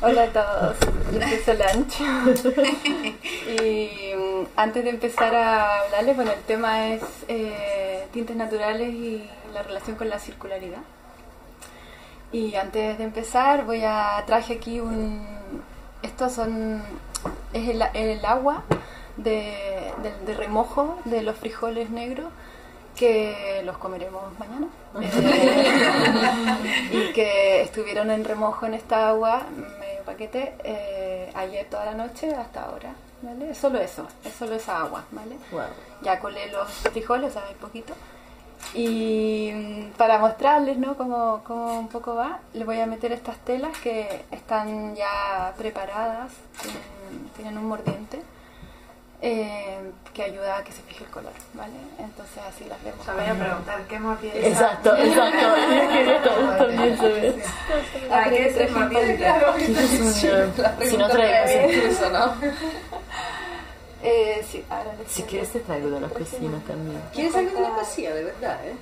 Hola a todos, yo soy Solange. y mm, antes de empezar a hablarles, bueno, el tema es eh, tintes naturales y la relación con la circularidad. Y antes de empezar, voy a traje aquí un. Estos son. Es el, el agua de, del- de remojo de los frijoles negros que los comeremos mañana. Eh, y que estuvieron en remojo en esta agua, paquete, eh, ayer toda la noche hasta ahora. ¿Vale? Es solo eso, es solo esa agua, ¿vale? Ya colé los frijoles, hay poquito. Y mm, para mostrarles ¿no? cómo, cómo un poco va, les voy a meter estas telas que están ya preparadas, tienen, tienen un mordiente eh, que ayuda a que se fije el color, ¿vale? Entonces así las vemos. O sea, voy a preguntar, ¿qué mordiente? Exacto, exacto. Yo quería también saber. ¿A qué es el mordiente? Si no traemos. incluso, ¿no? Eh, sí, ahora Si quieres te traigo de la cocina también. ¿Quieres algo de la cocina, de verdad, eh?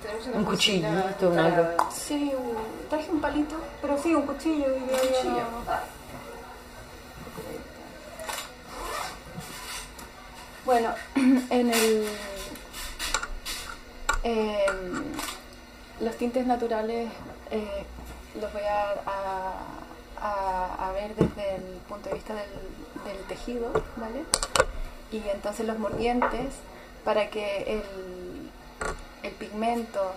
Tenemos una Un cocina cuchillito, un algo. Sí, un- traje un palito, pero sí, un cuchillo. Y yo ya Cuchillo. no- Ah, Bueno, en el. em, los tintes naturales eh, los voy a, ver desde el punto de vista del, tejido, ¿vale? Y entonces los mordientes, para que el, el pigmento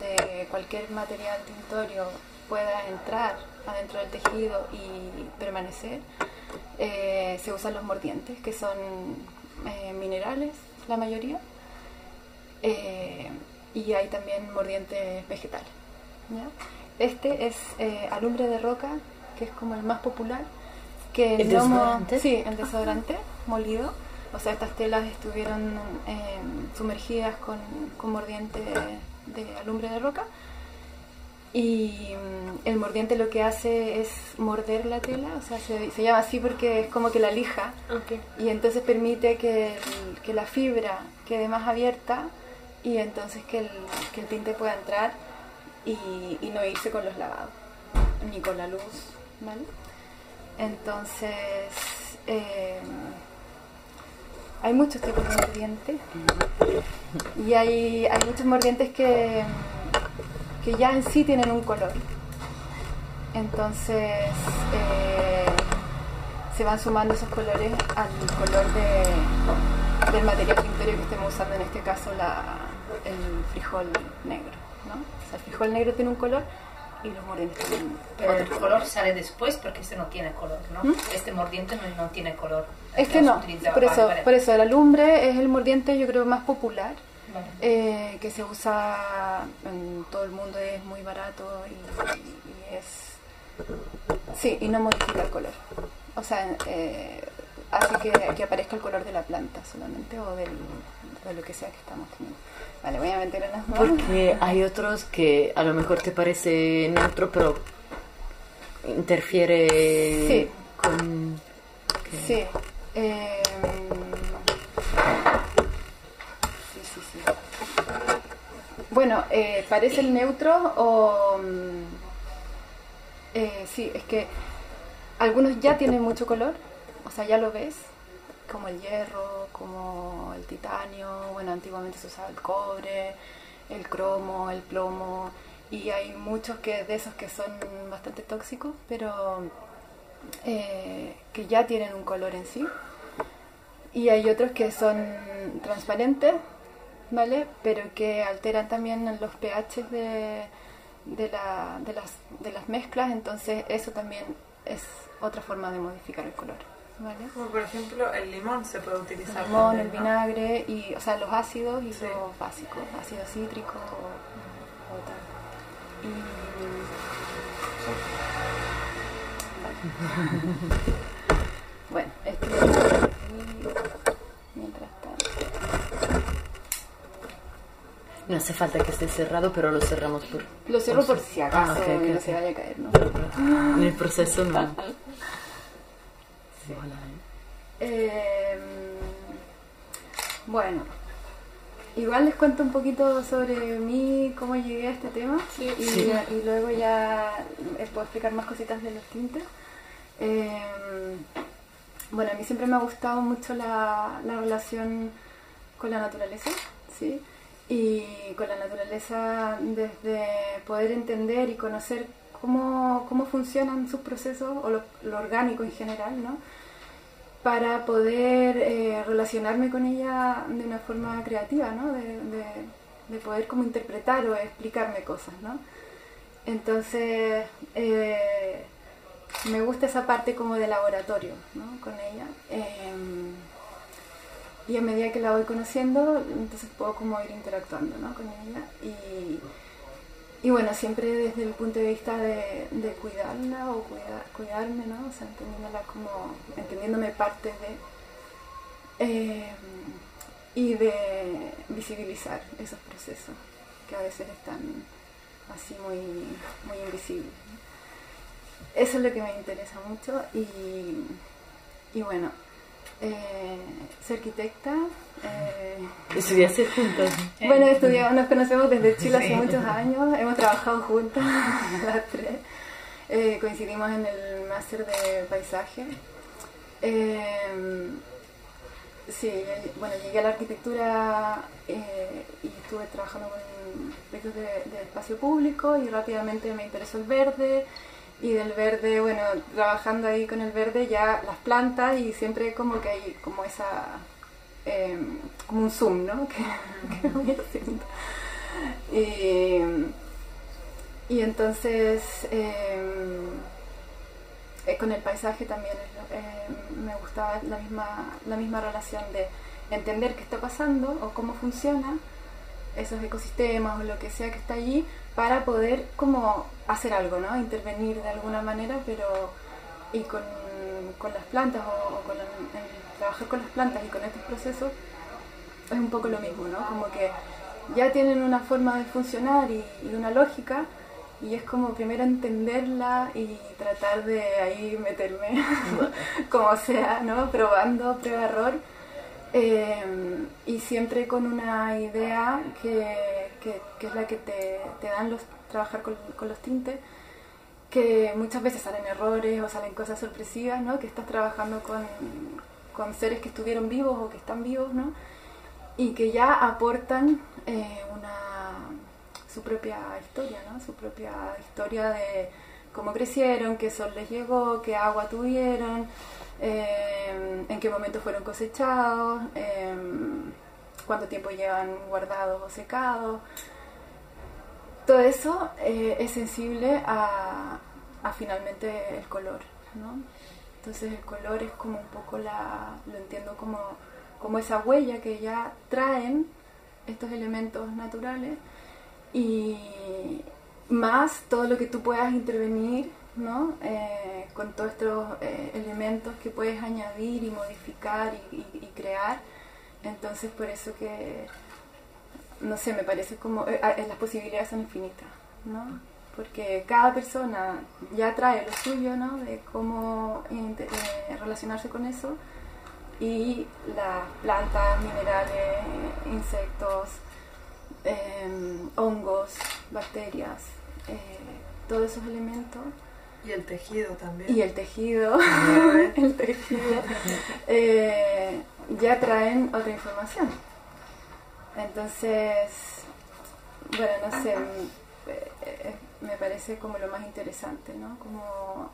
de cualquier material tintorio pueda entrar adentro del tejido y permanecer, eh, se usan los mordientes, que son eh, minerales, la mayoría, eh, y hay también mordientes vegetales. ¿ya? Este es eh, alumbre de roca, que es como el más popular, que ¿El mo- desodorante? Sí, el desodorante molido. O sea, estas telas estuvieron sumergidas con, con mordiente de alumbre de roca. Y mm, el mordiente lo que hace es morder la tela, o sea, se, se llama así porque es como que la lija. Y entonces permite que, el- que la fibra quede más abierta y entonces que el, que el tinte pueda entrar y, y no irse con los lavados, ni con la luz, ¿vale? Entonces, eh, hay muchos tipos de mordientes y hay, hay muchos mordientes que, que ya en sí tienen un color. Entonces, eh, se van sumando esos colores al color de, del material tintorio que estemos usando, en este caso la, el frijol negro. ¿no? O sea, el frijol negro tiene un color y los mordientes tienen Pero el color sale después porque este no tiene color, ¿no? ¿Mm? Este mordiente no, no tiene color. Este no, por eso, por eso el alumbre es el mordiente yo creo más popular, Vale. eh, que se usa en todo el mundo, es muy barato y, y es... Sí, y no modifica el color. O sea, eh, hace que, que aparezca el color de la planta solamente o del, de lo que sea que estamos teniendo. Vale, voy a meter en las manos. Porque hay otros que a lo mejor te parece neutro, pero interfiere Sí. con... que- Sí. eh, sí, sí, sí. Bueno, eh, parece el neutro o... mm, eh, sí, es que algunos ya tienen mucho color, o sea, ya lo ves, como el hierro, como el titanio, bueno, antiguamente se usaba el cobre, el cromo, el plomo, y hay muchos que de esos que son bastante tóxicos, pero eh, que ya tienen un color en sí. Y hay otros que son transparentes, ¿vale? Pero que alteran también los pH de, de, la- de las, de las mezclas, entonces eso también es otra forma de modificar el color, ¿vale? Como por ejemplo, el limón se puede El utilizar. limón, el también, ¿no? vinagre, y, o sea, los ácidos y Sí. los básicos, ácido cítrico o, o tal. Y... bueno, esto aquí mientras tanto. No hace falta que esté cerrado, pero lo cerramos por... Lo cierro por si acaso Ah, no se vaya a caer, ¿no? En el proceso no. Voilà. Eh, bueno, igual les cuento un poquito sobre mí, cómo llegué a este tema y, Sí. y luego ya les puedo explicar más cositas de los tintes. Eh, bueno, a mí siempre me ha gustado mucho la, la relación con la naturaleza, ¿sí? Y con la naturaleza desde poder entender y conocer cómo, cómo funcionan sus procesos o lo, lo orgánico en general, ¿no? Para poder eh, relacionarme con ella de una forma creativa, ¿no? De, de- de poder como interpretar o explicarme cosas, ¿no? Entonces, eh, me gusta esa parte como de laboratorio, ¿no? Con ella. Em, y a medida que la voy conociendo, entonces puedo como ir interactuando ¿no? con ella. Y, y bueno, siempre desde el punto de vista de, de cuidarla o cuidar, cuidarme, ¿no? O sea, entendiéndola como, entendiéndome parte de... eh, y de visibilizar esos procesos que a veces están así muy, muy invisibles. Eso es lo que me interesa mucho y, y bueno, eh, soy arquitecta. eh, Estudiaste juntas. bueno, estudiamos, nos conocemos desde Chile hace muchos años, hemos trabajado juntas las tres, Eh, coincidimos en el máster de paisaje. Eh, sí, bueno, llegué a la arquitectura eh, y estuve trabajando con proyectos de, de espacio público y rápidamente me interesó el verde y del verde, bueno, trabajando ahí con el verde ya las plantas y siempre como que hay como esa eh, como un zoom, ¿no? Que, que voy haciendo. Y, y entonces eh, eh, con el paisaje también eh, me gustaba la misma, la misma relación de entender qué está pasando o cómo funciona esos ecosistemas o lo que sea que está allí para poder como hacer algo, ¿no? Intervenir de alguna manera, pero y con, con las plantas o, con trabajar con las plantas y con estos procesos es un poco lo mismo, ¿no? Como que ya tienen una forma de funcionar y, una lógica y es como primero entenderla y tratar de ahí meterme como sea, ¿no? Probando, prueba-error. Eh, y siempre con una idea que, que- que es la que te, te dan los trabajar con, con los tintes, que muchas veces salen errores o salen cosas sorpresivas, ¿no? Que estás trabajando con, con seres que estuvieron vivos o que están vivos, ¿no? Y que ya aportan eh, una, su propia historia, ¿no? Su propia historia de cómo crecieron, qué sol les llegó, qué agua tuvieron, eh, en qué momento fueron cosechados, eh, cuánto tiempo llevan guardados o secados. Todo eso eh, es sensible a, a finalmente el color, ¿no? Entonces el color es como un poco la, lo entiendo como, como esa huella que ya traen estos elementos naturales y más todo lo que tú puedas intervenir ¿no? Eh, con todos estos eh, elementos que puedes añadir y modificar y, y- y crear. Entonces por eso que, no sé, me parece como eh, eh, las posibilidades son infinitas, ¿no? Porque cada persona ya trae lo suyo, ¿no? De cómo inte- eh, relacionarse con eso y las plantas, minerales, insectos, eh, hongos, bacterias, eh, todos esos elementos Y el tejido también. y el tejido, el tejido eh, ya traen otra información. Entonces, bueno, no sé, eh, eh, me parece como lo más interesante, ¿no? Como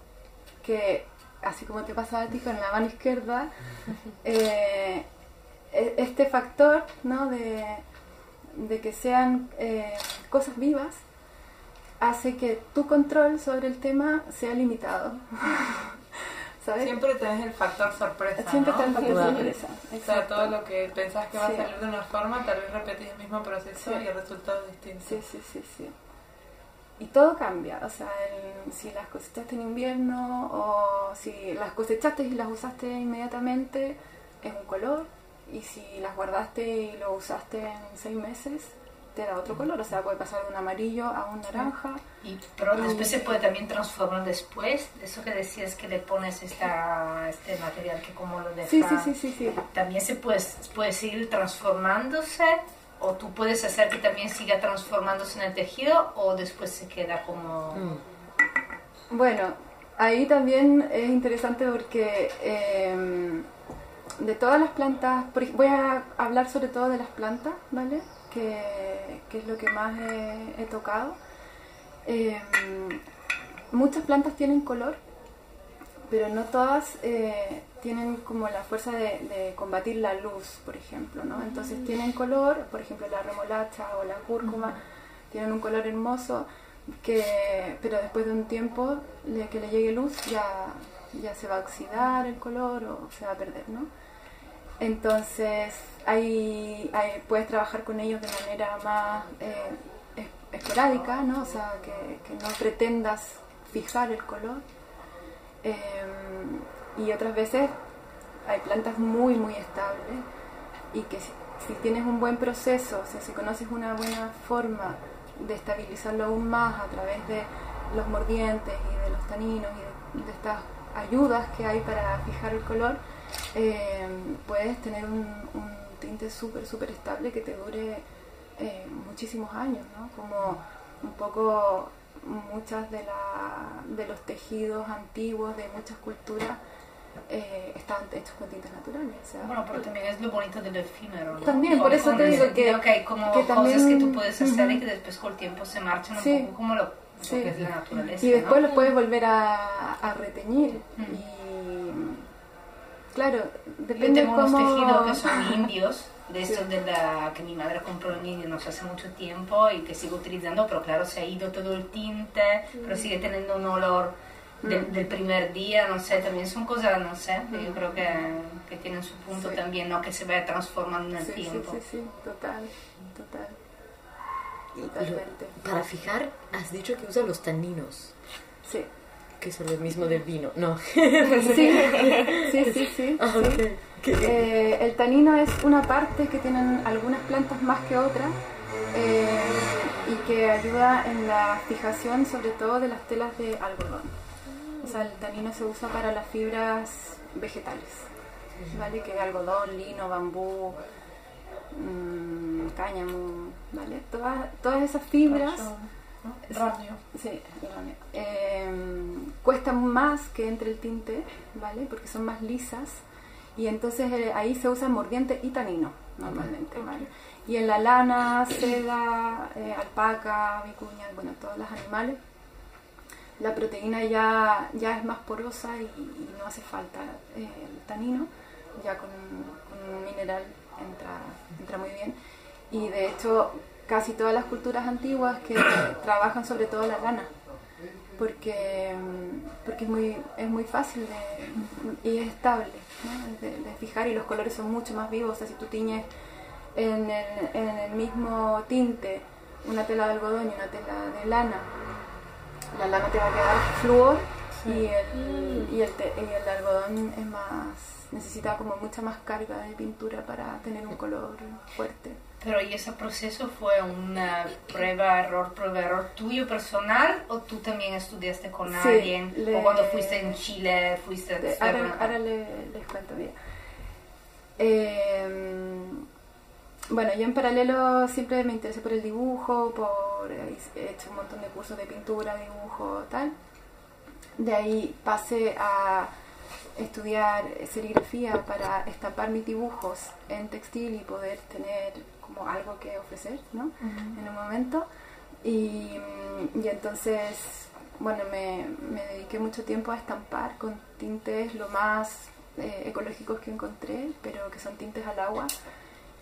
que, así como te pasa a ti con la mano izquierda, eh, e- este factor, ¿no? De, de que sean eh, cosas vivas, hace que tu control sobre el tema sea limitado. ¿Sabes? Siempre tenés el factor sorpresa, Siempre ¿no? está el factor Claro. sorpresa. O sea, todo lo que pensás que va Sí. a salir de una forma, tal vez repetís el mismo proceso Sí. y el resultado es distinto. Sí, sí, sí, sí. Y todo cambia, o sea, el- si las cosechaste en invierno o si las cosechaste y las usaste inmediatamente es un color y si las guardaste y lo usaste en seis meses te da otro color, o sea, puede pasar de un amarillo a un naranja. Y, pero después se puede también transformar después. Eso que decías que le pones esta, este material que como lo deja. Sí, sí, sí, sí, sí. También se puede, puede seguir transformándose o tú puedes hacer que también siga transformándose en el tejido o después se queda como... Mm. Bueno, Ahí también es interesante porque eh, de todas las plantas, voy a hablar sobre todo de las plantas, ¿vale? Que, que es lo que más he, he tocado. Eh, muchas plantas tienen color, pero no todas eh, tienen como la fuerza de, de combatir la luz, por ejemplo, ¿no? Entonces tienen color, por ejemplo la remolacha o la cúrcuma, tienen un color hermoso, que, pero después de un tiempo le- que le llegue luz ya, ya se va a oxidar el color o se va a perder, ¿no? Entonces, hay, hay- puedes trabajar con ellos de manera más eh, es- esporádica, ¿no? O sea, que, no pretendas fijar el color. Eh, y otras veces hay plantas muy, muy estables y que si, tienes un buen proceso, o sea, si conoces una buena forma de estabilizarlo aún más a través de los mordientes y de los taninos y de estas ayudas que hay para fijar el color, eh, puedes tener un, un tinte súper, súper estable que te dure eh, muchísimos años, ¿no? Como un poco muchas de, la, de los tejidos antiguos de muchas culturas eh, estaban hechos con tintes naturales. o sea, Bueno, pero también es lo bonito del efímero, ¿no? También, por eso te digo que- hay como que cosas también- que tú puedes hacer y Ujú. que después con el tiempo se marchan un Sí. poco como lo, lo Sí. que es la naturaleza, Y después ¿no? los puedes volver a, a reteñir. Y claro, Yo depende tengo cómo... unos tejidos que son indios, de estos de la, que mi madre compró en India no sé, hace mucho tiempo y que sigo utilizando, pero claro, se ha ido todo el tinte, pero sigue teniendo un olor del, Mm. del primer día, no sé, también son cosas, no sé, que yo creo que, que tienen su punto Sí. también, ¿no? Que se vaya transformando en el Sí, sí, tiempo. sí, sí, total, total. Lo- Totalmente. para fijar, has dicho que usa los taninos, Sí. Que son el mismo del vino. No. Sí, sí, sí, sí. Ah, sí. ok. ¿Qué- Eh, el tanino es una parte que tienen algunas plantas más que otras eh, y que ayuda en la fijación sobre todo de las telas de algodón. O sea, el tanino se usa para las fibras vegetales, ¿vale? Que es algodón, lino, bambú, mm, cáñamo, ¿vale? Todas esas fibras... ¿no? Radio. Sí, erróneo. Eh, cuestan más que entre el tinte, ¿vale? Porque son más lisas. Y entonces eh, ahí se usa mordiente y tanino, normalmente, ¿vale? Y en la lana, seda, eh, alpaca, vicuña, bueno, todos los animales, la proteína ya, ya es más porosa y, y no hace falta eh, el tanino, ya con, con un mineral entra, entra muy bien. Y de hecho, casi todas las culturas antiguas que trabajan sobre todo la lana, porque, mm, porque es, muy, es muy fácil de, y es estable ¿no? de, de fijar y los colores son mucho más vivos. O sea, si tú tiñes en el, en el mismo tinte una tela de algodón y una tela de lana, la lana te va a quedar flúor y, el, y, el te- y el algodón es más necesita como mucha más carga de pintura para tener un color fuerte. Pero ¿y ese proceso fue una prueba, error, prueba, error tuyo personal o tú también estudiaste con Sí, alguien? le- O cuando fuiste en Chile, fuiste... De- ahora, ahora le- les cuento bien. Eh, bueno, yo en paralelo siempre me interesé por el dibujo, por he hecho un montón de cursos de pintura, dibujo, tal. De ahí pasé a estudiar serigrafía para estampar mis dibujos en textil y poder tener como algo que ofrecer, ¿no? En un momento. Y, y entonces, bueno, me, me dediqué mucho tiempo a estampar con tintes lo más eh, ecológicos que encontré, pero que son tintes al agua,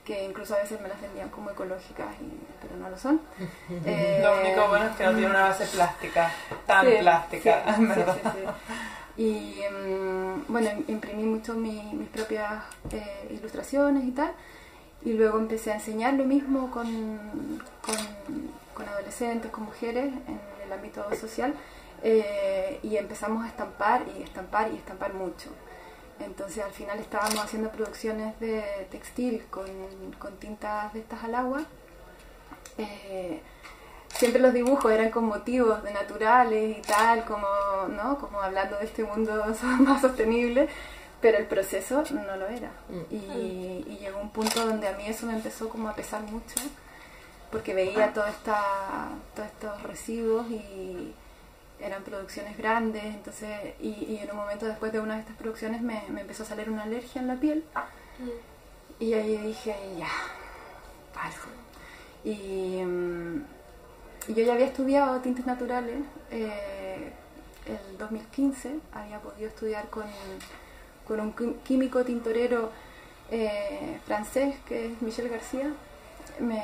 que incluso a veces me las vendían como ecológicas, y- pero no lo son. Eh, Lo único bueno es que no tiene una base plástica, tan Sí, plástica, sí, verdad. sí. Y mm, bueno, imprimí mucho mi- mis propias eh, ilustraciones y tal. Y luego empecé a enseñar lo mismo con, con, adolescentes, con mujeres en el ámbito social. eh, y empezamos a estampar y estampar y estampar mucho. Entonces al final estábamos haciendo producciones de textil con, con tintas de estas al agua. Eh, siempre los dibujos eran con motivos de naturales y tal, como, ¿no? como hablando de este mundo más sostenible, pero el proceso no lo era. Mm. Y, y llegó un punto donde a mí eso me empezó como a pesar mucho, porque veía toda esta, todos estos residuos y, eran producciones grandes, entonces, y, y en un momento después de una de estas producciones me, me empezó a salir una alergia en la piel. Y ahí dije, ya, paro. Y, mm, y yo ya había estudiado tintes naturales. eh, el 2015 había podido estudiar con, con un quí- químico tintorero eh, francés que es Michel García. Me-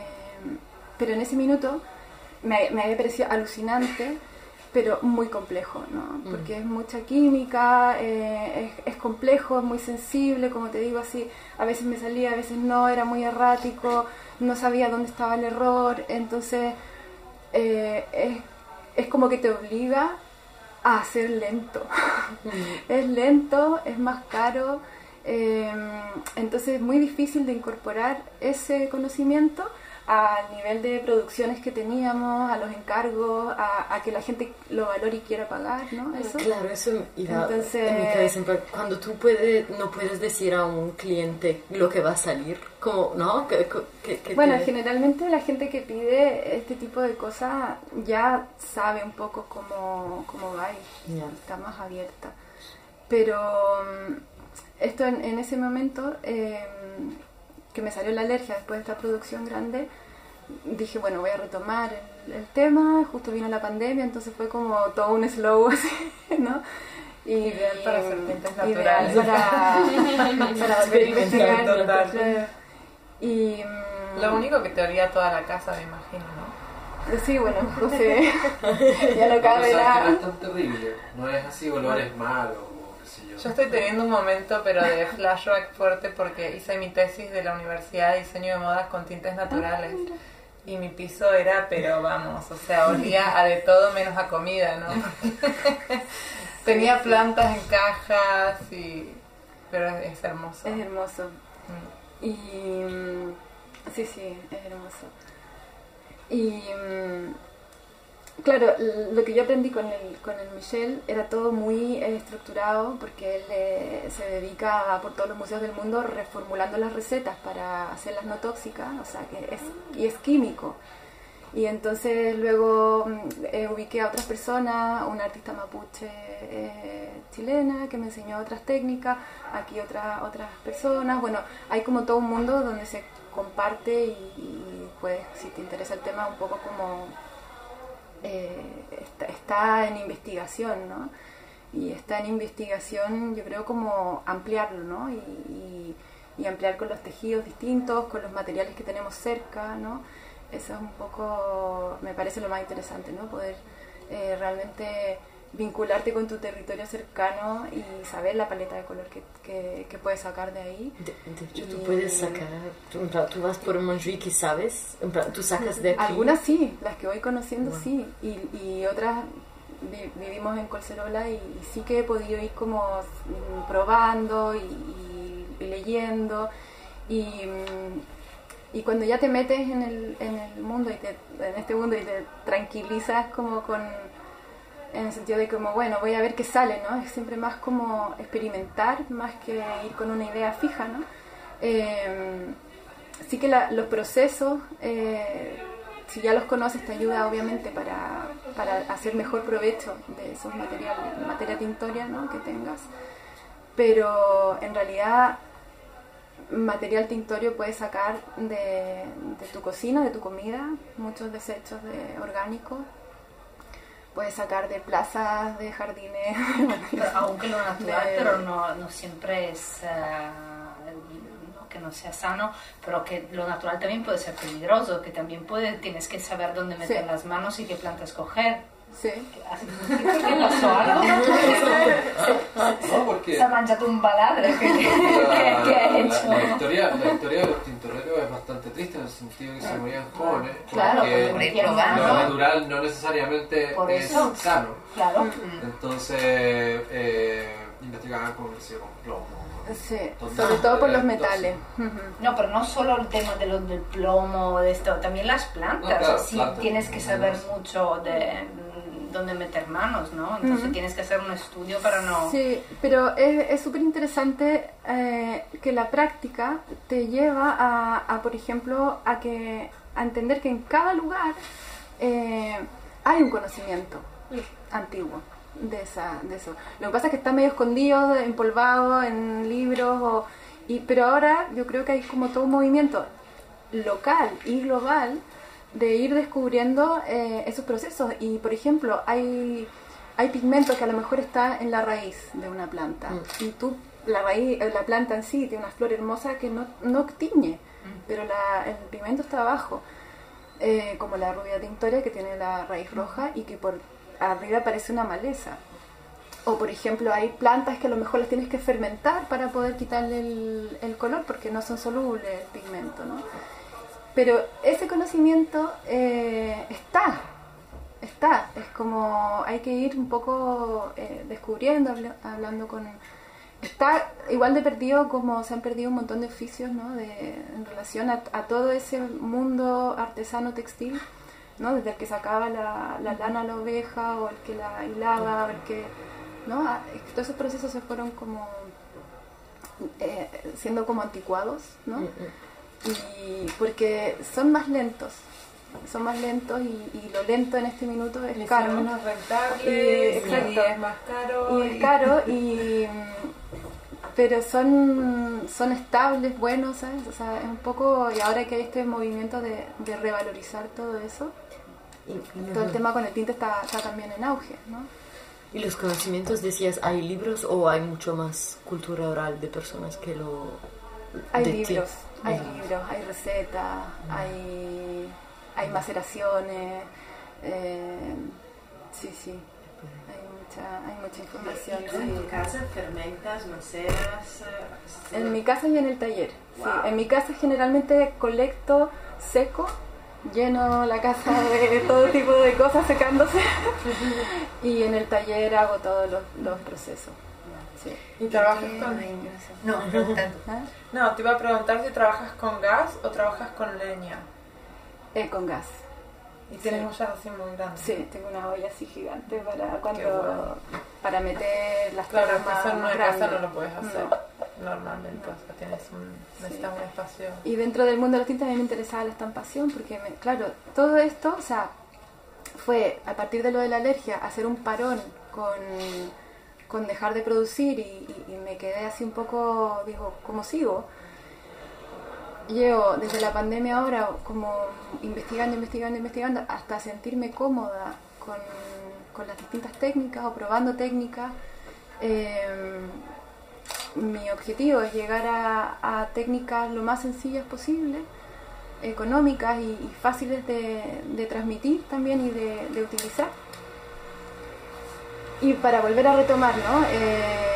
pero en ese minuto me, me había parecido alucinante, pero muy complejo, ¿no? Porque es mucha química, eh, es, es complejo, es muy sensible, como te digo así, a veces me salía, a veces no, era muy errático, no sabía dónde estaba el error, entonces eh, es, es como que te obliga a ser lento. es lento, es más caro, eh, entonces es muy difícil de incorporar ese conocimiento al nivel de producciones que teníamos, a los encargos, a, a que la gente lo valore y quiera pagar, ¿no? Eso. Claro, eso iba Entonces- en mi cabeza. Cuando tú puedes, no puedes decir a un cliente lo que va a salir, como, ¿no? Que, que- que Bueno, te- generalmente la gente que pide este tipo de cosas ya sabe un poco cómo, cómo va y Ya. está más abierta. Pero mm, esto en, en ese momento eh, que me salió la alergia después de esta producción grande, dije, bueno, voy a retomar el, el tema, justo vino la pandemia, entonces fue como todo un slow así, ¿no? Y, Ideal para ideal naturales. para, para volver investigar. Y mm, Lo único que te olía toda la casa, me imagino, ¿no? sí, bueno, José ya lo No, cabe no la... es terrible. No es así olores malos o qué sé yo. Yo estoy teniendo un momento, pero de flashback fuerte, porque hice mi tesis de la Universidad de Diseño de Modas con tintes naturales. Y mi piso era, pero vamos, o sea, olía a de todo menos a comida, ¿no? Tenía plantas en cajas y... Pero es, es hermoso. Es hermoso. Mm. Y mm, sí, sí, es hermoso. Y mm, claro, lo que yo aprendí con el, con el Michel era todo muy estructurado porque él eh, se dedica por todos los museos del mundo reformulando las recetas para hacerlas no tóxicas, o sea, que es, y es químico. Y entonces luego mm, eh, ubiqué a otras personas, una artista mapuche eh, chilena que me enseñó otras técnicas, aquí otra, otras personas. Bueno, hay como todo un mundo donde se comparte y, y, pues si te interesa el tema un poco como eh, está, está en investigación, ¿no? Y está en investigación, yo creo, como ampliarlo, ¿no? Y, ampliar con los tejidos distintos, con los materiales que tenemos cerca, ¿no? Eso es un poco, me parece lo más interesante, ¿no? Poder eh, realmente vincularte con tu territorio cercano y saber la paleta de color que, que, que puedes sacar de ahí. De, de hecho, tú Y- puedes sacar, tú, tú vas por Montjuic y sabes, tú sacas de aquí. Algunas sí, las que voy conociendo Bueno. sí, y, y otras vi- vivimos en Colcerola y, y sí que he podido ir como probando y, leyendo y, y cuando ya te metes en el, en el mundo y te, en este mundo y te tranquilizas como con en el sentido de como bueno voy a ver qué sale no es siempre más como experimentar más que ir con una idea fija no Eh, sí que la- los procesos, eh, si ya los conoces, te ayuda obviamente para, para hacer mejor provecho de esos materiales, materia tintoria ¿no? que tengas. Pero en realidad, material tintorio puedes sacar de, de tu cocina, de tu comida, muchos desechos de orgánicos. Puedes sacar de plazas, de jardines. Pero aunque lo natural, De- pero no, no siempre es eh, no que no sea sano, pero que lo natural también puede ser peligroso, que también puede, tienes que saber dónde meter Sí. las manos y qué planta escoger. sí. ¿Qué pasó algo? No, porque Se ha manchado un baladre. ¿Qué, qué, la, qué ha la- hecho? la historia, la historia de los tintoreros es bastante triste en el sentido de que se morían jóvenes. Claro, porque porque lo probando. natural no necesariamente Por es eso. sano. Claro. Entonces, eh, investigaban con, con plomo. Sí, sobre todo por los metales. No, pero no solo el tema de lo, del plomo, de esto, también las plantas. No, claro, sí, plantas. tienes que saber mucho de dónde meter manos, ¿no? Entonces Ujú. tienes que hacer un estudio para no... Sí, pero es es súper interesante eh, que la práctica te lleva a, a, por ejemplo, a, que, a entender que en cada lugar eh, hay un conocimiento. antiguo de, esa, de eso. Lo que pasa es que está medio escondido, empolvado en libros, o, y, pero ahora yo creo que hay como todo un movimiento local y global de ir descubriendo eh, esos procesos. Y por ejemplo, hay, hay pigmentos que a lo mejor está en la raíz de una planta. Mm. Y tú, la raíz, eh, la planta en sí tiene una flor hermosa que no, no tiñe, pero la, el pigmento está abajo. Eh, como la rubia tintoria que tiene la raíz roja y que por arriba parece una maleza. O por ejemplo hay plantas que a lo mejor las tienes que fermentar para poder quitarle el, el color porque no son solubles el pigmento, ¿no? Pero ese conocimiento eh, está, está, es como hay que ir un poco eh, descubriendo, habla- hablando con... Está igual de perdido como se han perdido un montón de oficios ¿no? de, en relación a, todo ese mundo artesano textil, ¿no? desde el que sacaba la, la lana a la oveja o el que la hilaba, o el que... ¿no? Ah, Todos esos procesos se fueron como eh, siendo como anticuados, ¿no? Y porque son más lentos son más lentos y, y lo lento en este minuto es caro son menos rentable, Y- es más caro. y es caro y pero son son estables buenos sabes o sea es un poco y ahora que hay este movimiento de, de revalorizar todo eso Y, todo el tema con el tinte está, está también en auge no y los conocimientos, decías, ¿hay libros o hay mucho más cultura oral de personas que lo... hay libros hay libros hay recetas hay hay maceraciones eh, sí sí hay mucha hay mucha información ¿Y tú en sí. tu casa fermentas, maceras? eh, En mi casa y en el taller. sí. En mi casa generalmente colecto seco, lleno la casa de todo tipo de cosas secándose y en el taller hago todos los, los procesos. Sí. ¿Y trabajas con...? No, no tanto. ¿Ah? No, te iba a preguntar si trabajas con gas o trabajas con leña. Eh, con gas. Y tienes Sí. ollas así muy grandes. Sí, tengo una olla así gigante para cuando bueno. para meter las Claro, cosas más, en más una casa no lo puedes hacer No. normalmente. O sea, tienes un, necesitas un espacio. Y dentro del mundo de los tintes a mí me interesaba la estampación porque, me- claro, todo esto, o sea, fue a partir de lo de la alergia, hacer un parón con, con dejar de producir y, me quedé así un poco, digo, ¿cómo sigo? Llevo desde la pandemia ahora como investigando, investigando, investigando hasta sentirme cómoda con, las distintas técnicas o probando técnicas. Eh, mi objetivo es llegar a, técnicas lo más sencillas posible, económicas y, fáciles de, transmitir también y de utilizar. Y para volver a retomar. Eh,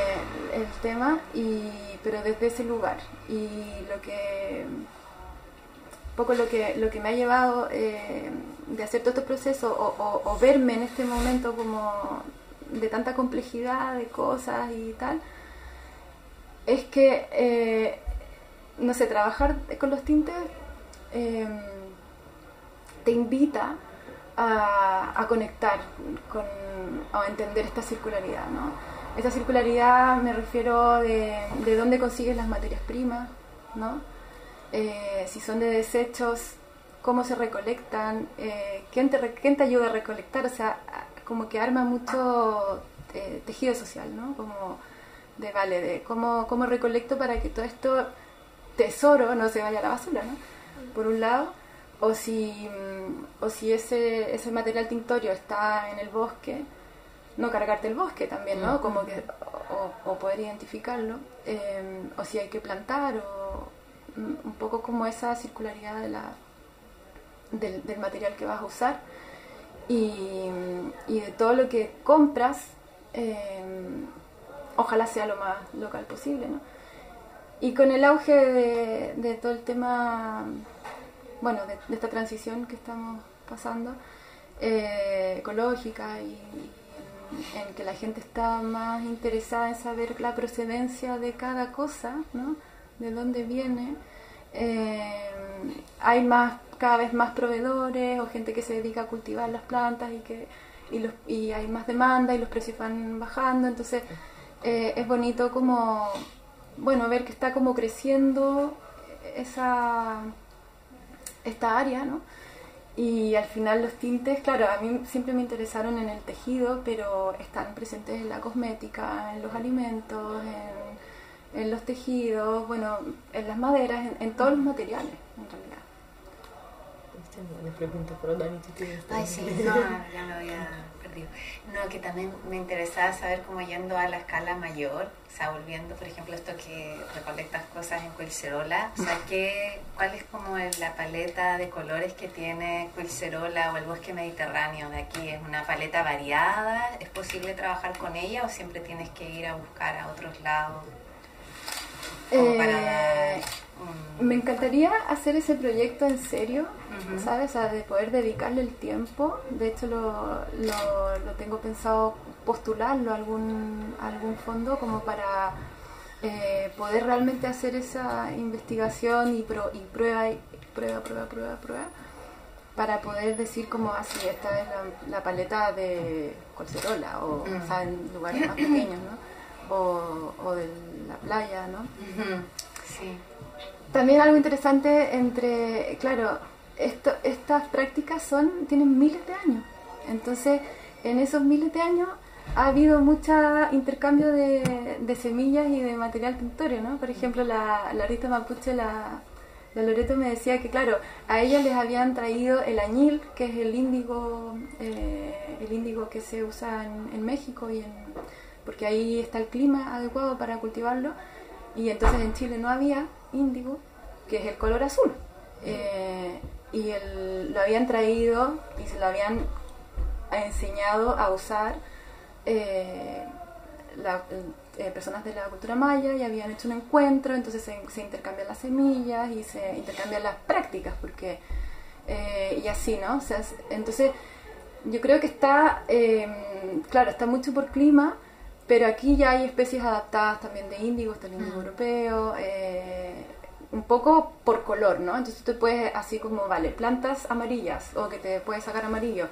el tema, y, pero desde ese lugar. Y lo que un poco lo que, lo que me ha llevado eh, de hacer todo este proceso o verme en este momento como de tanta complejidad de cosas y tal, es que, eh, no sé, trabajar con los tintes eh, te invita a, a conectar con, a entender esta circularidad, ¿no? Esta circularidad me refiero de, de dónde consigues las materias primas, ¿no? Eh, si son de desechos, cómo se recolectan, eh, ¿quién, te, quién te ayuda a recolectar, o sea, como que arma mucho eh, tejido social, ¿no? Como de, vale, de cómo, cómo recolecto para que todo esto tesoro no se vaya a la basura, ¿no? Por un lado, o si, mm, o si ese, ese material tintorio está en el bosque, no cargarte el bosque también, ¿no? Como que, o, o poder identificarlo, eh, o si hay que plantar, o mm, un poco como esa circularidad de la, del, del material que vas a usar y, y de todo lo que compras, eh, ojalá sea lo más local posible, ¿no? Y con el auge de, de todo el tema, bueno, de, de esta transición que estamos pasando, eh, ecológica y, en que la gente está más interesada en saber la procedencia de cada cosa, ¿no? De dónde viene. Eh, hay más, cada vez más proveedores o gente que se dedica a cultivar las plantas y que y, los, y hay más demanda y los precios van bajando, entonces eh, es bonito como bueno ver que está como creciendo esa esta área, ¿no? Y al final los tintes, claro, a mí siempre me interesaron en el tejido, pero están presentes en la cosmética, en los alimentos, en, en los tejidos, bueno, en las maderas, en, en todos los materiales, en realidad. Una pregunta, pero Dani, tú tienes Ay, sí, no, ya me había perdido. No, que también me interesaba saber cómo yendo a la escala mayor, o sea, volviendo, por ejemplo, esto que recolectas cosas en Quilcerola, o sea, ¿qué, ¿cuál es como la paleta de colores que tiene Quilcerola o el bosque mediterráneo de aquí? ¿Es una paleta variada? ¿Es posible trabajar con ella o siempre tienes que ir a buscar a otros lados? Como para Eh, un- Me encantaría hacer ese proyecto en serio. ¿sabes? O sea, de poder dedicarle el tiempo. De hecho, lo, lo, lo tengo pensado postularlo a algún, a algún fondo como para eh, poder realmente hacer esa investigación y, pro, y prueba, y prueba, prueba, prueba, prueba, para poder decir como así, esta es la, la paleta de Colcerola, o, Mm. o sea, en lugares más pequeños, ¿no? O, o de la playa, ¿no? Sí. También algo interesante entre, claro, esto, estas prácticas son tienen miles de años. Entonces, en esos miles de años ha habido mucho intercambio de, de semillas y de material tintorio, ¿no? Por ejemplo, la, la Rita Mapuche, la, la Loreto me decía que, claro, a ella les habían traído el añil, que es el índigo, eh, el índigo que se usa en, en México y en, porque ahí está el clima adecuado para cultivarlo. Y entonces en Chile no había índigo, que es el color azul. Eh, y el- lo habían traído y se lo habían enseñado a usar eh, la- eh, personas de la cultura maya y habían hecho un encuentro, entonces se, se intercambian las semillas y se intercambian las prácticas, porque eh, y así, ¿no? O sea, es- entonces yo creo que está, eh, claro, está mucho por clima, pero aquí ya hay especies adaptadas también de índigo, está el índigo europeo, eh, un poco por color, ¿no? Entonces tú te puedes, así como, vale, plantas amarillas o que te puedes sacar amarillo,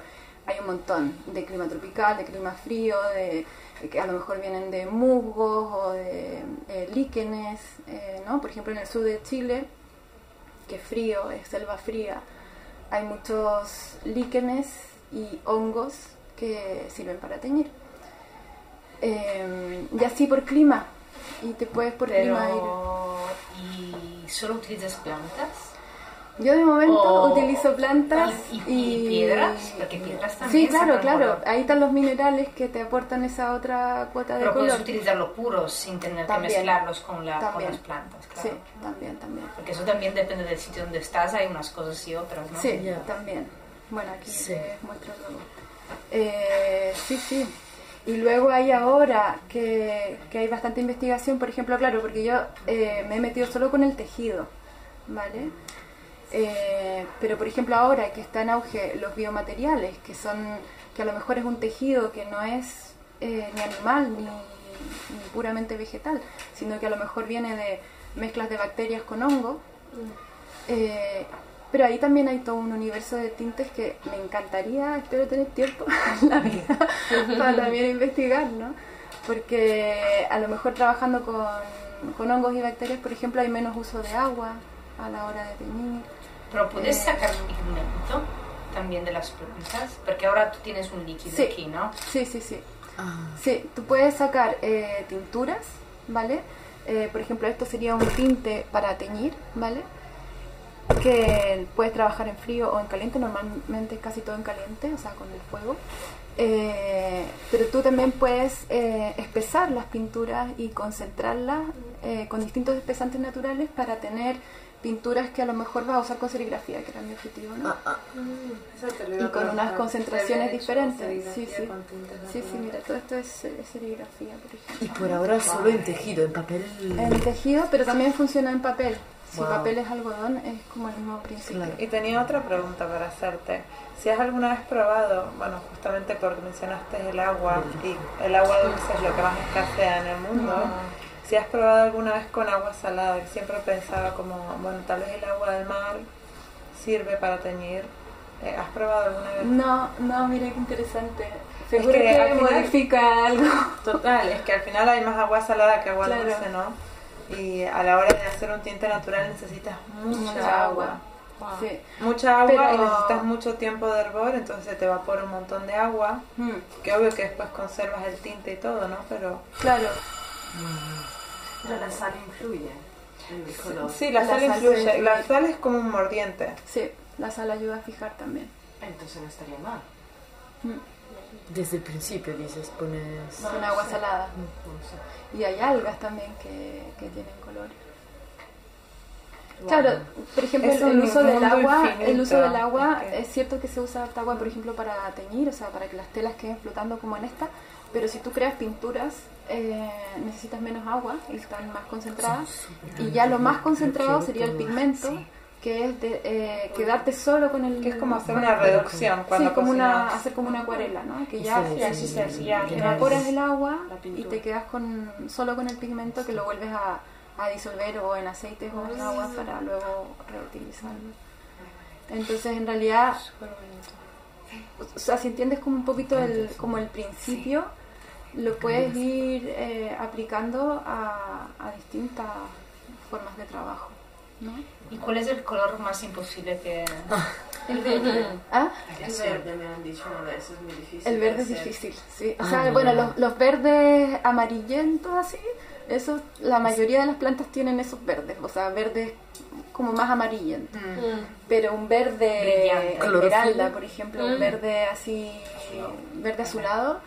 hay un montón de clima tropical, de clima frío, de que a lo mejor vienen de musgos o de eh, líquenes, eh, ¿no? Por ejemplo, en el sur de Chile, que es frío, es selva fría, hay muchos líquenes y hongos que sirven para teñir. Eh, y así por clima, y te puedes por clima ir. Pero, ¿y solo utilizas plantas? Yo de momento O- utilizo plantas y, y, y piedras, porque piedras Sí, también claro, sacan claro. color. Ahí están los minerales que te aportan esa otra cuota de Pero color. puedes utilizarlos puros sin tener También. que mezclarlos con, la, con las plantas, claro. Sí, también, también. Porque eso también depende del sitio donde estás, hay unas cosas y otras, ¿no? Sí, Ya. también. Bueno, aquí Sí. te muestro luego. Eh, sí, sí. Y luego hay ahora que, que hay bastante investigación, por ejemplo, claro, porque yo eh, me he metido solo con el tejido, ¿vale? Eh, pero por ejemplo ahora que está en auge los biomateriales, que son, que a lo mejor es un tejido que no es eh, ni animal ni, ni puramente vegetal, sino que a lo mejor viene de mezclas de bacterias con hongo. Pero ahí también hay todo un universo de tintes que me encantaría, espero tener tiempo en la vida para también investigar, ¿no? Porque a lo mejor trabajando con, con hongos y bacterias, por ejemplo, hay menos uso de agua a la hora de teñir. Pero puedes Eh, sacar pigmento también de las plantas, porque ahora tú tienes un líquido Sí. aquí, ¿no? Sí, sí, sí. Ah, Sí, tú puedes sacar eh, tinturas, ¿vale? Eh, por ejemplo, esto sería un tinte para teñir, ¿vale? Que puedes trabajar en frío o en caliente, normalmente casi todo en caliente, o sea, con el fuego. Eh, pero tú también puedes eh, espesar las pinturas y concentrarlas eh, con distintos espesantes naturales para tener pinturas que a lo mejor vas a usar con serigrafía, que era mi objetivo, ¿no? ah, ah. Iba y con unas concentraciones ¿Te habías hecho diferentes. Sí, sí. Sí, sí, mira, todo esto es, serigrafía, por ejemplo. Y por ahora solo en tejido, en papel. En tejido, pero también funciona en papel. Si Wow. papel es algodón, es como el mismo principio. Claro. Y tenía otra pregunta para hacerte. Si has alguna vez probado, bueno, justamente porque mencionaste el agua y el agua dulce es lo que más escasea en el mundo, si has probado alguna vez con agua salada, que siempre pensaba como, bueno, tal vez el agua del mar sirve para teñir. Eh, ¿Has probado alguna vez? No, no, mira qué interesante. Seguro que que, al final- modifica algo. Total, es que al final hay más agua salada que agua Claro. dulce, ¿no? Y a la hora de hacer un tinte natural necesitas mucha, Mucha agua. Sí. Mucha agua y necesitas mucho tiempo de hervor, entonces se te evapora un montón de agua. Mm, Que obvio que después conservas el tinte y todo, ¿no? Pero Claro, Pero la sal influye en el color. sí, la, La sal sal influye. La sal es como un mordiente. sí, la sal ayuda a fijar también. Entonces no estaría mal. Desde el principio dices, pones... Con agua salada. Y hay algas también que, que tienen color. Claro, por ejemplo, el, uso del agua, infinito. el uso del agua, Es cierto que se usa harta agua, por ejemplo, para teñir, o sea, para que las telas queden flotando como en esta, pero si tú creas pinturas, eh, necesitas menos agua y están más concentradas. Y ya lo más concentrado sería el pigmento, que es de, eh, quedarte solo con el... Que es como hacer una reducción cuando sí, como una, hacer como una acuarela, ¿no? Que ya, Sí, ya sí, se hace, sí, ya sí. evaporas el agua y te quedas con solo con el pigmento que lo vuelves a, a disolver o en aceites o en agua para luego reutilizarlo. Entonces, en realidad, o sea, si entiendes como un poquito el, como el principio, lo puedes ir eh, aplicando a, a distintas formas de trabajo. ¿No? ¿Y cuál es el color más imposible que...? El verde. ¿Ah? El verde me han dicho una vez, es muy difícil. El verde de es difícil, sí. O Ah, sea, bueno, los, los verdes amarillentos así, eso, la mayoría de las plantas tienen esos verdes, o sea, verdes como más amarillentos. Pero un verde esmeralda, por ejemplo, un verde así, verde azulado,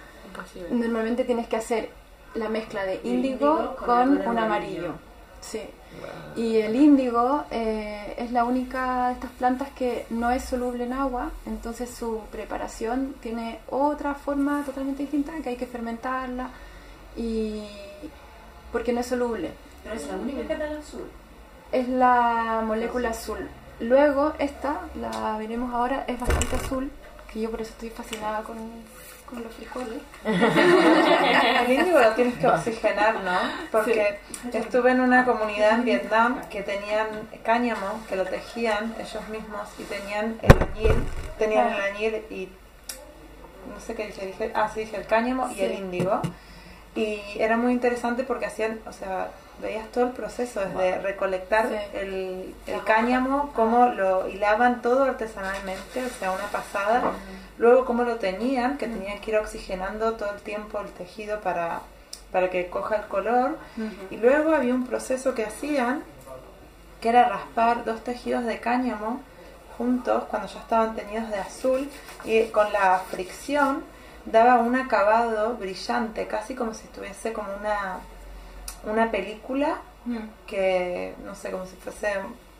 normalmente tienes que hacer la mezcla de índigo índigo con un amarillo. amarillo. Sí. Y el índigo eh, es la única de estas plantas que no es soluble en agua, entonces su preparación tiene otra forma totalmente distinta, que hay que fermentarla y porque no es soluble. Pero es la única que da el azul. Es la molécula azul. Luego esta, la veremos ahora, es bastante azul, que yo por eso estoy fascinada con, con los frijoles. El índigo lo tienes que oxigenar, ¿no? Porque estuve en una comunidad en Vietnam que tenían cáñamo, que lo tejían ellos mismos y tenían el añil, tenían el añil y no sé qué dije, dije, ah sí, dije el cáñamo y el índigo. Y era muy interesante porque hacían, o sea, veías todo el proceso, desde recolectar Sí. el, el cáñamo, cómo lo hilaban todo artesanalmente, o sea, una pasada. Luego cómo lo teñían, que tenían que ir oxigenando todo el tiempo el tejido para, para que coja el color. Y luego había un proceso que hacían, que era raspar dos tejidos de cáñamo juntos cuando ya estaban teñidos de azul y con la fricción daba un acabado brillante, casi como si estuviese como una, una película que no sé, como si fuese,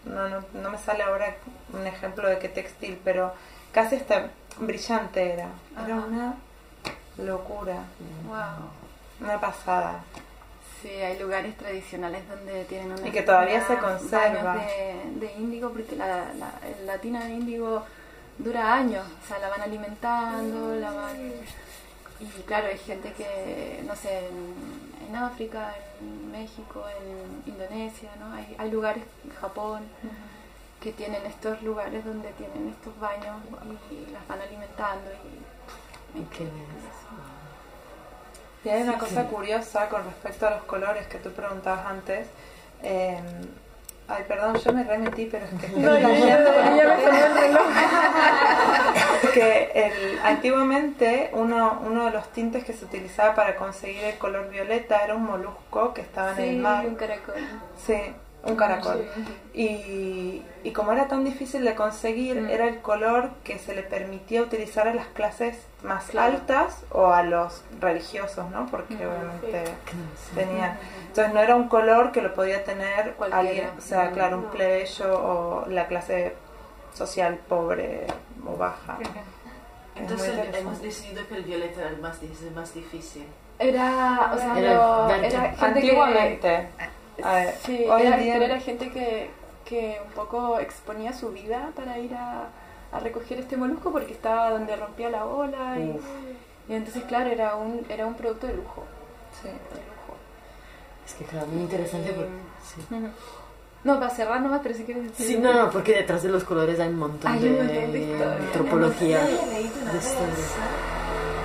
no, no, no me sale ahora un ejemplo de qué textil, pero casi hasta brillante era. Era Ajá. una locura, Wow. una pasada. Sí, hay lugares tradicionales donde tienen una Y que todavía se conserva. de, de índigo, porque la, la, la tina de índigo dura años, o sea, la van alimentando, la van... Y claro, hay gente que, no sé, en, en África, en México, en Indonesia, ¿no? Hay, hay lugares, en Japón, que tienen estos lugares donde tienen estos baños y las van alimentando y... me Qué. Y hay una cosa curiosa con respecto a los colores que tú preguntabas antes. Eh, ay, perdón, yo me remetí, pero es que estoy No, ya, ya, ya me el reloj. que el- antiguamente uno, uno de los tintes que se utilizaba para conseguir el color violeta era un molusco que estaba en Sí, el mar. un caracol. Sí, un caracol. Y, y como era tan difícil de conseguir, Mm. era el color que se le permitía utilizar a las clases más Claro. altas o a los religiosos, ¿no? Porque obviamente tenían... Entonces no era un color que lo podía tener Cualquiera. alguien, o sea, claro, un plebeyo o la clase social pobre o baja. Entonces hemos decidido que el violeta era el más, el más difícil. Era, o sea, Era lo- verde. era gente Antiguamente. Ver, que... Sí, hoy era, día... era gente que, que un poco exponía su vida para ir a, a recoger este molusco porque estaba donde rompía la ola y, y entonces, claro, era un, era un producto de lujo. sí. De lujo. Es que claro, muy interesante. Y- porque- sí. Ujú. No, para cerrar nomás, pero si quieres decir... Sí, no, no, porque detrás de los colores hay un montón, Hay de, un montón de historia. antropología. De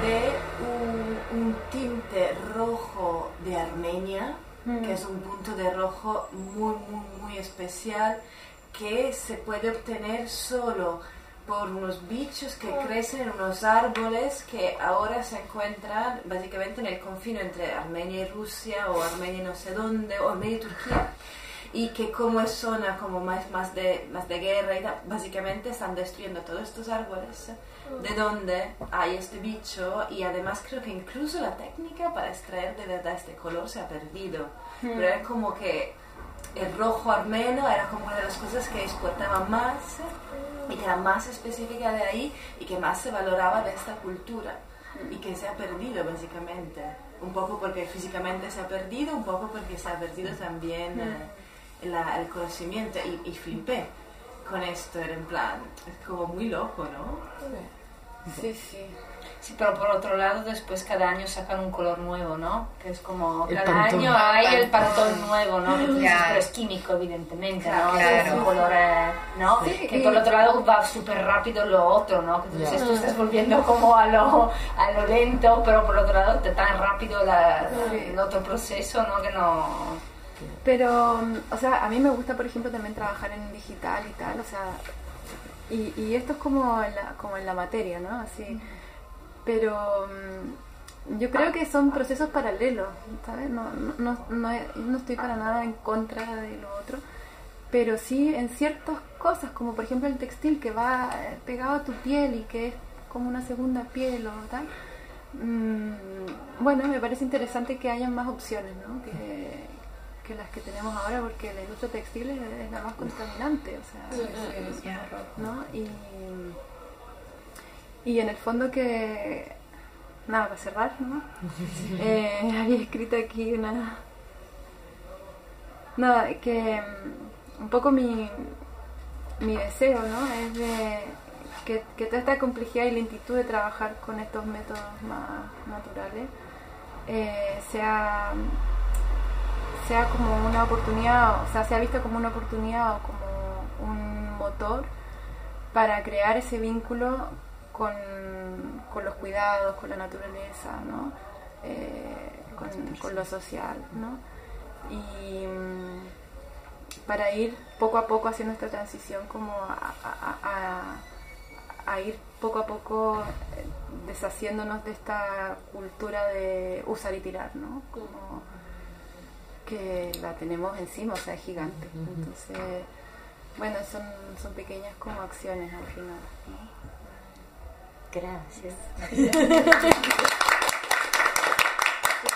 de un, un tinte rojo de Armenia, Mm. que es un punto de rojo muy, muy, muy especial, que se puede obtener solo por unos bichos que crecen en unos árboles que ahora se encuentran básicamente en el confino entre Armenia y Rusia o Armenia y no sé dónde, o Armenia y Turquía y que como es zona como más, más, de, más de guerra y básicamente están destruyendo todos estos árboles de donde hay este bicho y además creo que incluso la técnica para extraer de verdad este color se ha perdido. Pero es como que el rojo armeno era como una de las cosas que exportaba más y que era más específica de ahí y que más se valoraba de esta cultura y que se ha perdido básicamente. Un poco porque físicamente se ha perdido, un poco porque se ha perdido también eh, la- el conocimiento y, y flipé con esto, era en plan, es como muy loco, ¿no? Sí, sí. Sí, pero por otro lado, después cada año sacan un color nuevo, ¿no? Que es como, El cada pantón. año hay el pantón nuevo, ¿no? Que tú dices, Claro. pero es químico, evidentemente, ¿no? Claro. Es un color, eh, ¿no? Sí, que por otro lado va súper rápido lo otro, ¿no? Que tú dices, tú estás volviendo como a lo, a lo lento, pero por otro lado te tan rápido la, Sí. el otro proceso, ¿no? Que no... Pero, o sea, a mí me gusta, por ejemplo, también trabajar en digital y tal, o sea, y, y esto es como en, la, como en la materia, ¿no? Así. Pero mm, yo creo que son procesos paralelos, ¿sabes? No, no, no, no, no estoy para nada en contra de lo otro, pero sí en ciertas cosas, como por ejemplo el textil que va eh, pegado a tu piel y que es como una segunda piel o tal. Mm, bueno, me parece interesante que hayan más opciones, ¿no? Que, que las que tenemos ahora, porque la industria textil es, es la más contaminante, o sea, ¿no? Y, y en el fondo que, nada, para cerrar, ¿no? Eh, había escrito aquí una... Nada, que mm, un poco mi, mi deseo, ¿no? Es de que, que toda esta complejidad y lentitud de trabajar con estos métodos más naturales eh, sea, sea como una oportunidad, o sea, sea visto como una oportunidad o como un motor para crear ese vínculo con, con los cuidados, con la naturaleza, ¿no? Eh, con, lo social, ¿no? Y mm, para ir poco a poco haciendo esta transición como a- a ir poco a poco eh, deshaciéndonos de esta cultura de usar y tirar, ¿no? Como que la tenemos encima, o sea, es gigante. Entonces, bueno, son, son pequeñas como acciones al final, ¿no? Gracias.